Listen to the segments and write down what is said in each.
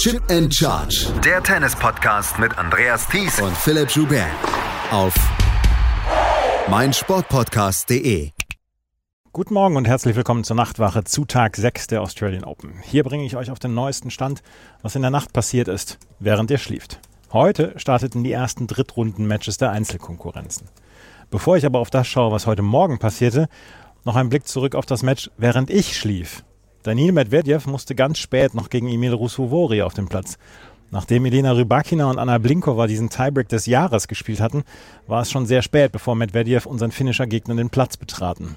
Chip and Charge. Der Tennis-Podcast mit Andreas Thies und Philipp Joubert. Auf meinsportpodcast.de. Guten Morgen und herzlich willkommen zur Nachtwache zu Tag 6 der Australian Open. Hier bringe ich euch auf den neuesten Stand, was in der Nacht passiert ist, während ihr schlieft. Heute starteten die ersten Drittrunden-Matches der Einzelkonkurrenzen. Bevor ich aber auf das schaue, was heute Morgen passierte, noch ein Blick zurück auf das Match, während ich schlief. Daniil Medvedev musste ganz spät noch gegen Emil Rusuvori auf den Platz. Nachdem Elena Rybakina und Anna Blinkova diesen Tiebreak des Jahres gespielt hatten, war es schon sehr spät, bevor Medvedev unseren finnischer Gegner den Platz betraten.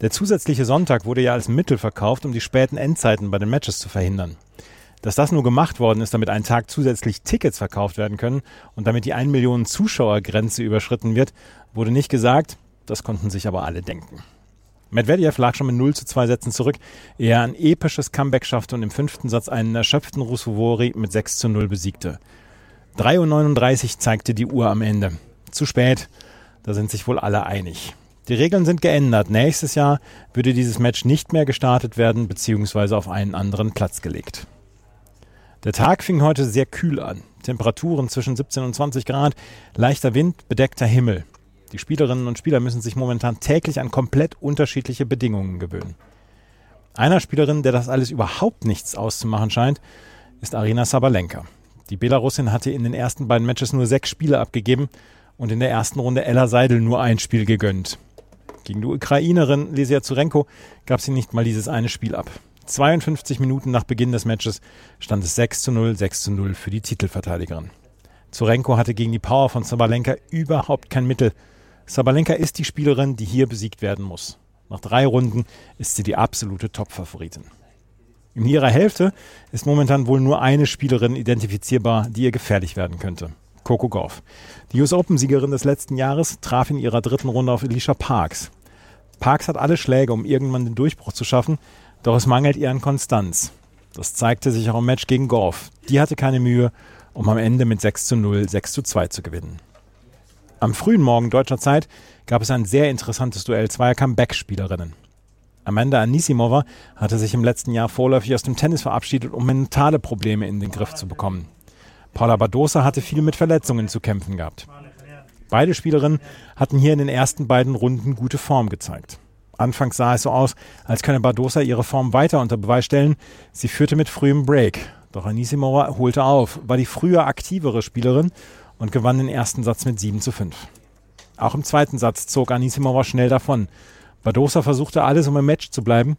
Der zusätzliche Sonntag wurde ja als Mittel verkauft, um die späten Endzeiten bei den Matches zu verhindern. Dass das nur gemacht worden ist, damit einen Tag zusätzlich Tickets verkauft werden können und damit die 1 Millionen Zuschauergrenze überschritten wird, wurde nicht gesagt, das konnten sich aber alle denken. Medvedev lag schon mit 0 zu 2 Sätzen zurück, ehe er ein episches Comeback schaffte und im fünften Satz einen erschöpften Rusuvori mit 6 zu 0 besiegte. 3.39 Uhr zeigte die Uhr am Ende. Zu spät, da sind sich wohl alle einig. Die Regeln sind geändert. Nächstes Jahr würde dieses Match nicht mehr gestartet werden bzw. auf einen anderen Platz gelegt. Der Tag fing heute sehr kühl an. Temperaturen zwischen 17 und 20 Grad, leichter Wind, bedeckter Himmel. Die Spielerinnen und Spieler müssen sich momentan täglich an komplett unterschiedliche Bedingungen gewöhnen. Einer Spielerin, der das alles überhaupt nichts auszumachen scheint, ist Arina Sabalenka. Die Belarusin hatte in den ersten beiden Matches nur sechs Spiele abgegeben und in der ersten Runde Ella Seidel nur ein Spiel gegönnt. Gegen die Ukrainerin Lesia Zurenko gab sie nicht mal dieses eine Spiel ab. 52 Minuten nach Beginn des Matches stand es 6 zu 0, 6 zu 0 für die Titelverteidigerin. Zurenko hatte gegen die Power von Sabalenka überhaupt kein Mittel. Sabalenka ist die Spielerin, die hier besiegt werden muss. Nach drei Runden ist sie die absolute Top-Favoritin. In ihrer Hälfte ist momentan wohl nur eine Spielerin identifizierbar, die ihr gefährlich werden könnte. Coco Gauff. Die US Open-Siegerin des letzten Jahres traf in ihrer dritten Runde auf Alicia Parks. Parks hat alle Schläge, um irgendwann den Durchbruch zu schaffen, doch es mangelt ihr an Konstanz. Das zeigte sich auch im Match gegen Gorf. Die hatte keine Mühe, um am Ende mit 6 zu 0, 6 zu 2 zu gewinnen. Am frühen Morgen deutscher Zeit gab es ein sehr interessantes Duell zweier Comeback-Spielerinnen. Amanda Anisimova hatte sich im letzten Jahr vorläufig aus dem Tennis verabschiedet, um mentale Probleme in den Griff zu bekommen. Paula Badosa hatte viel mit Verletzungen zu kämpfen gehabt. Beide Spielerinnen hatten hier in den ersten beiden Runden gute Form gezeigt. Anfangs sah es so aus, als könne Bardosa ihre Form weiter unter Beweis stellen. Sie führte mit frühem Break. Doch Anisimova holte auf, war die früher aktivere Spielerin und gewann den ersten Satz mit 7 zu 5. Auch im zweiten Satz zog Anisimova schnell davon. Bardosa versuchte alles, um im Match zu bleiben,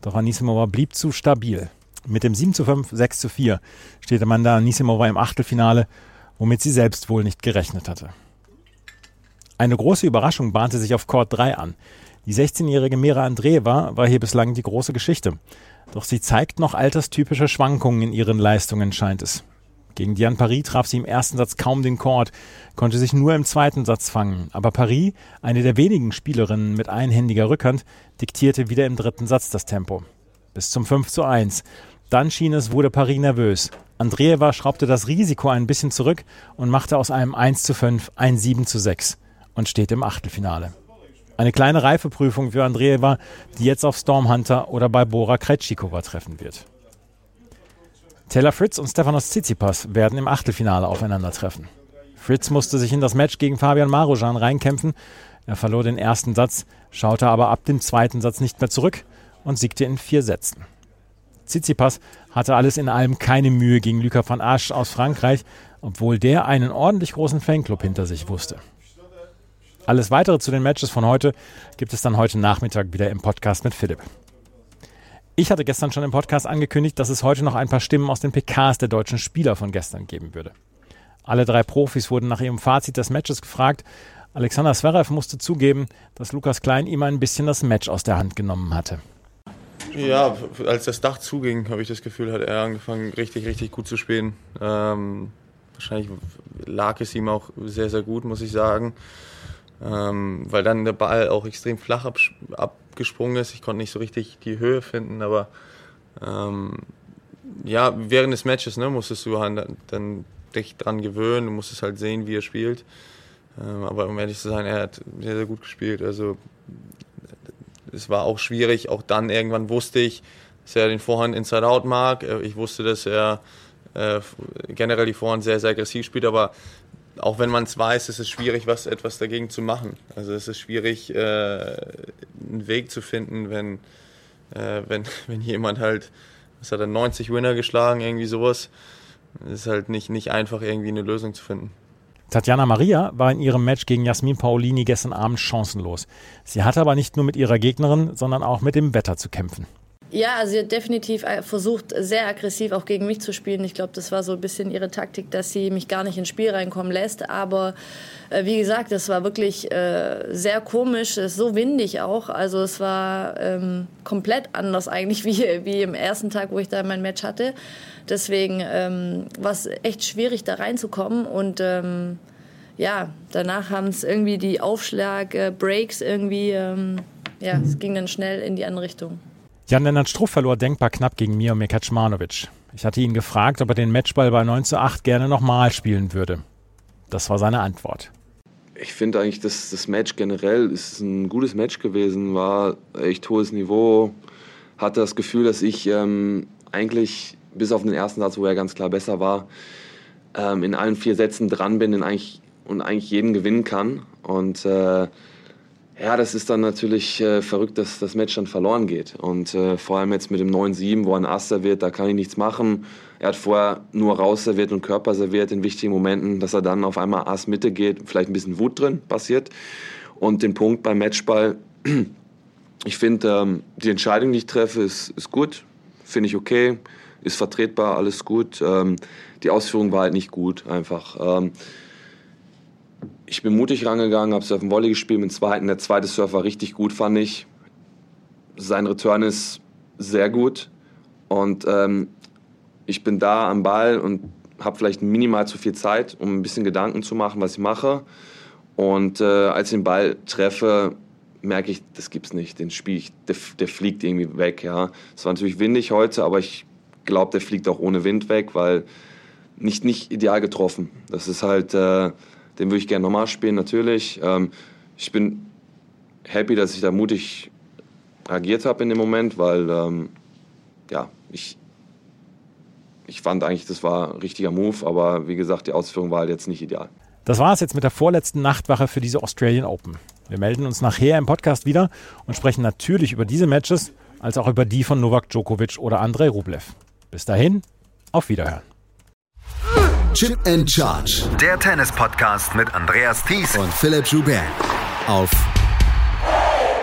doch Anisimova blieb zu stabil. Mit dem 7 zu 5, 6 zu 4 steht Amanda Anisimova im Achtelfinale, womit sie selbst wohl nicht gerechnet hatte. Eine große Überraschung bahnte sich auf Court 3 an. Die 16-jährige Mira Andreeva war hier bislang die große Geschichte. Doch sie zeigt noch alterstypische Schwankungen in ihren Leistungen, scheint es. Gegen Diane Paris traf sie im ersten Satz kaum den Court, konnte sich nur im zweiten Satz fangen. Aber Paris, eine der wenigen Spielerinnen mit einhändiger Rückhand, diktierte wieder im dritten Satz das Tempo. Bis zum 5 zu 1. Dann schien es, wurde Paris nervös. Andreeva schraubte das Risiko ein bisschen zurück und machte aus einem 1 zu 5 ein 7 zu 6 und steht im Achtelfinale. Eine kleine Reifeprüfung für Andreeva, die jetzt auf Stormhunter oder bei Bora Krejcikova treffen wird. Taylor Fritz und Stefanos Tsitsipas werden im Achtelfinale aufeinandertreffen. Fritz musste sich in das Match gegen Fabian Marujan reinkämpfen. Er verlor den ersten Satz, schaute aber ab dem zweiten Satz nicht mehr zurück und siegte in vier Sätzen. Tsitsipas hatte alles in allem keine Mühe gegen Luca van Asch aus Frankreich, obwohl der einen ordentlich großen Fanclub hinter sich wusste. Alles weitere zu den Matches von heute gibt es dann heute Nachmittag wieder im Podcast mit Philipp. Ich hatte gestern schon im Podcast angekündigt, dass es heute noch ein paar Stimmen aus den PKs der deutschen Spieler von gestern geben würde. Alle drei Profis wurden nach ihrem Fazit des Matches gefragt. Alexander Zverev musste zugeben, dass Lukas Klein ihm ein bisschen das Match aus der Hand genommen hatte. Ja, als das Dach zuging, habe ich das Gefühl, hat er angefangen, richtig, richtig gut zu spielen. Ähm, wahrscheinlich lag es ihm auch sehr, sehr gut, muss ich sagen ähm, weil dann der Ball auch extrem flach ab, abgesprungen ist. Ich konnte nicht so richtig die Höhe finden, aber ähm, ja, während des Matches ne, musstest du halt dann dich dran gewöhnen, du musstest halt sehen, wie er spielt. Ähm, aber um ehrlich zu sein, er hat sehr, sehr gut gespielt. Also es war auch schwierig. Auch dann irgendwann wusste ich, dass er den Vorhand Inside-Out mag. Äh, ich wusste, dass er äh, generell die Vorhand sehr, sehr aggressiv spielt, aber auch wenn man es weiß, ist es schwierig, was etwas dagegen zu machen. Also es ist schwierig, äh, einen Weg zu finden, wenn, äh, wenn, wenn jemand halt, was hat er, 90 Winner geschlagen, irgendwie sowas. Es ist halt nicht, nicht einfach, irgendwie eine Lösung zu finden. Tatjana Maria war in ihrem Match gegen Jasmin Paolini gestern Abend chancenlos. Sie hatte aber nicht nur mit ihrer Gegnerin, sondern auch mit dem Wetter zu kämpfen. Ja, also sie hat definitiv äh, versucht, sehr aggressiv auch gegen mich zu spielen. Ich glaube, das war so ein bisschen ihre Taktik, dass sie mich gar nicht ins Spiel reinkommen lässt. Aber äh, wie gesagt, das war wirklich äh, sehr komisch, so windig auch. Also es war ähm, komplett anders eigentlich wie, wie im ersten Tag, wo ich da mein Match hatte. Deswegen ähm, war es echt schwierig, da reinzukommen. Und ähm, ja, danach haben es irgendwie die Aufschlag-Breaks äh, irgendwie, ähm, ja, es ging dann schnell in die andere Richtung. Jan-Lennart Struff verlor denkbar knapp gegen Miomir Kaczmanowicz. Ich hatte ihn gefragt, ob er den Matchball bei 9 zu 8 gerne nochmal spielen würde. Das war seine Antwort. Ich finde eigentlich, dass das Match generell ist ein gutes Match gewesen, war echt hohes Niveau. Hatte das Gefühl, dass ich ähm, eigentlich bis auf den ersten Satz, wo er ganz klar besser war, ähm, in allen vier Sätzen dran bin und eigentlich, und eigentlich jeden gewinnen kann. Und äh, ja, das ist dann natürlich äh, verrückt, dass das Match dann verloren geht. Und äh, vor allem jetzt mit dem 9-7, wo ein Ass serviert, da kann ich nichts machen. Er hat vorher nur raus serviert und Körper serviert in wichtigen Momenten, dass er dann auf einmal Ass Mitte geht, vielleicht ein bisschen Wut drin passiert. Und den Punkt beim Matchball, ich finde, ähm, die Entscheidung, die ich treffe, ist, ist gut, finde ich okay, ist vertretbar, alles gut. Ähm, die Ausführung war halt nicht gut, einfach. Ähm, ich bin mutig rangegangen, habe Surfen Volley gespielt mit dem zweiten. Der zweite Surf war richtig gut, fand ich. Sein Return ist sehr gut. Und ähm, ich bin da am Ball und habe vielleicht minimal zu viel Zeit, um ein bisschen Gedanken zu machen, was ich mache. Und äh, als ich den Ball treffe, merke ich, das gibt's nicht. Den Spiel, ich, der, der, fliegt irgendwie weg. Ja, es war natürlich windig heute, aber ich glaube, der fliegt auch ohne Wind weg, weil nicht nicht ideal getroffen. Das ist halt äh, den würde ich gerne nochmal spielen, natürlich. Ähm, ich bin happy, dass ich da mutig agiert habe in dem Moment, weil ähm, ja, ich, ich fand eigentlich, das war ein richtiger Move, aber wie gesagt, die Ausführung war halt jetzt nicht ideal. Das war es jetzt mit der vorletzten Nachtwache für diese Australian Open. Wir melden uns nachher im Podcast wieder und sprechen natürlich über diese Matches, als auch über die von Novak Djokovic oder Andrei Rublev. Bis dahin, auf Wiederhören. Chip and Charge. Der Tennis-Podcast mit Andreas Thies und Philipp Joubert. Auf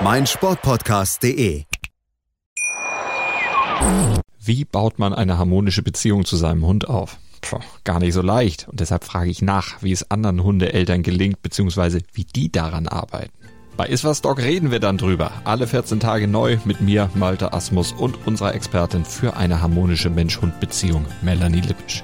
meinsportpodcast.de. Wie baut man eine harmonische Beziehung zu seinem Hund auf? Puh, gar nicht so leicht. Und deshalb frage ich nach, wie es anderen Hundeeltern gelingt, beziehungsweise wie die daran arbeiten. Bei Iswas Dog reden wir dann drüber. Alle 14 Tage neu mit mir, Malte Asmus und unserer Expertin für eine harmonische Mensch-Hund-Beziehung, Melanie Lippisch.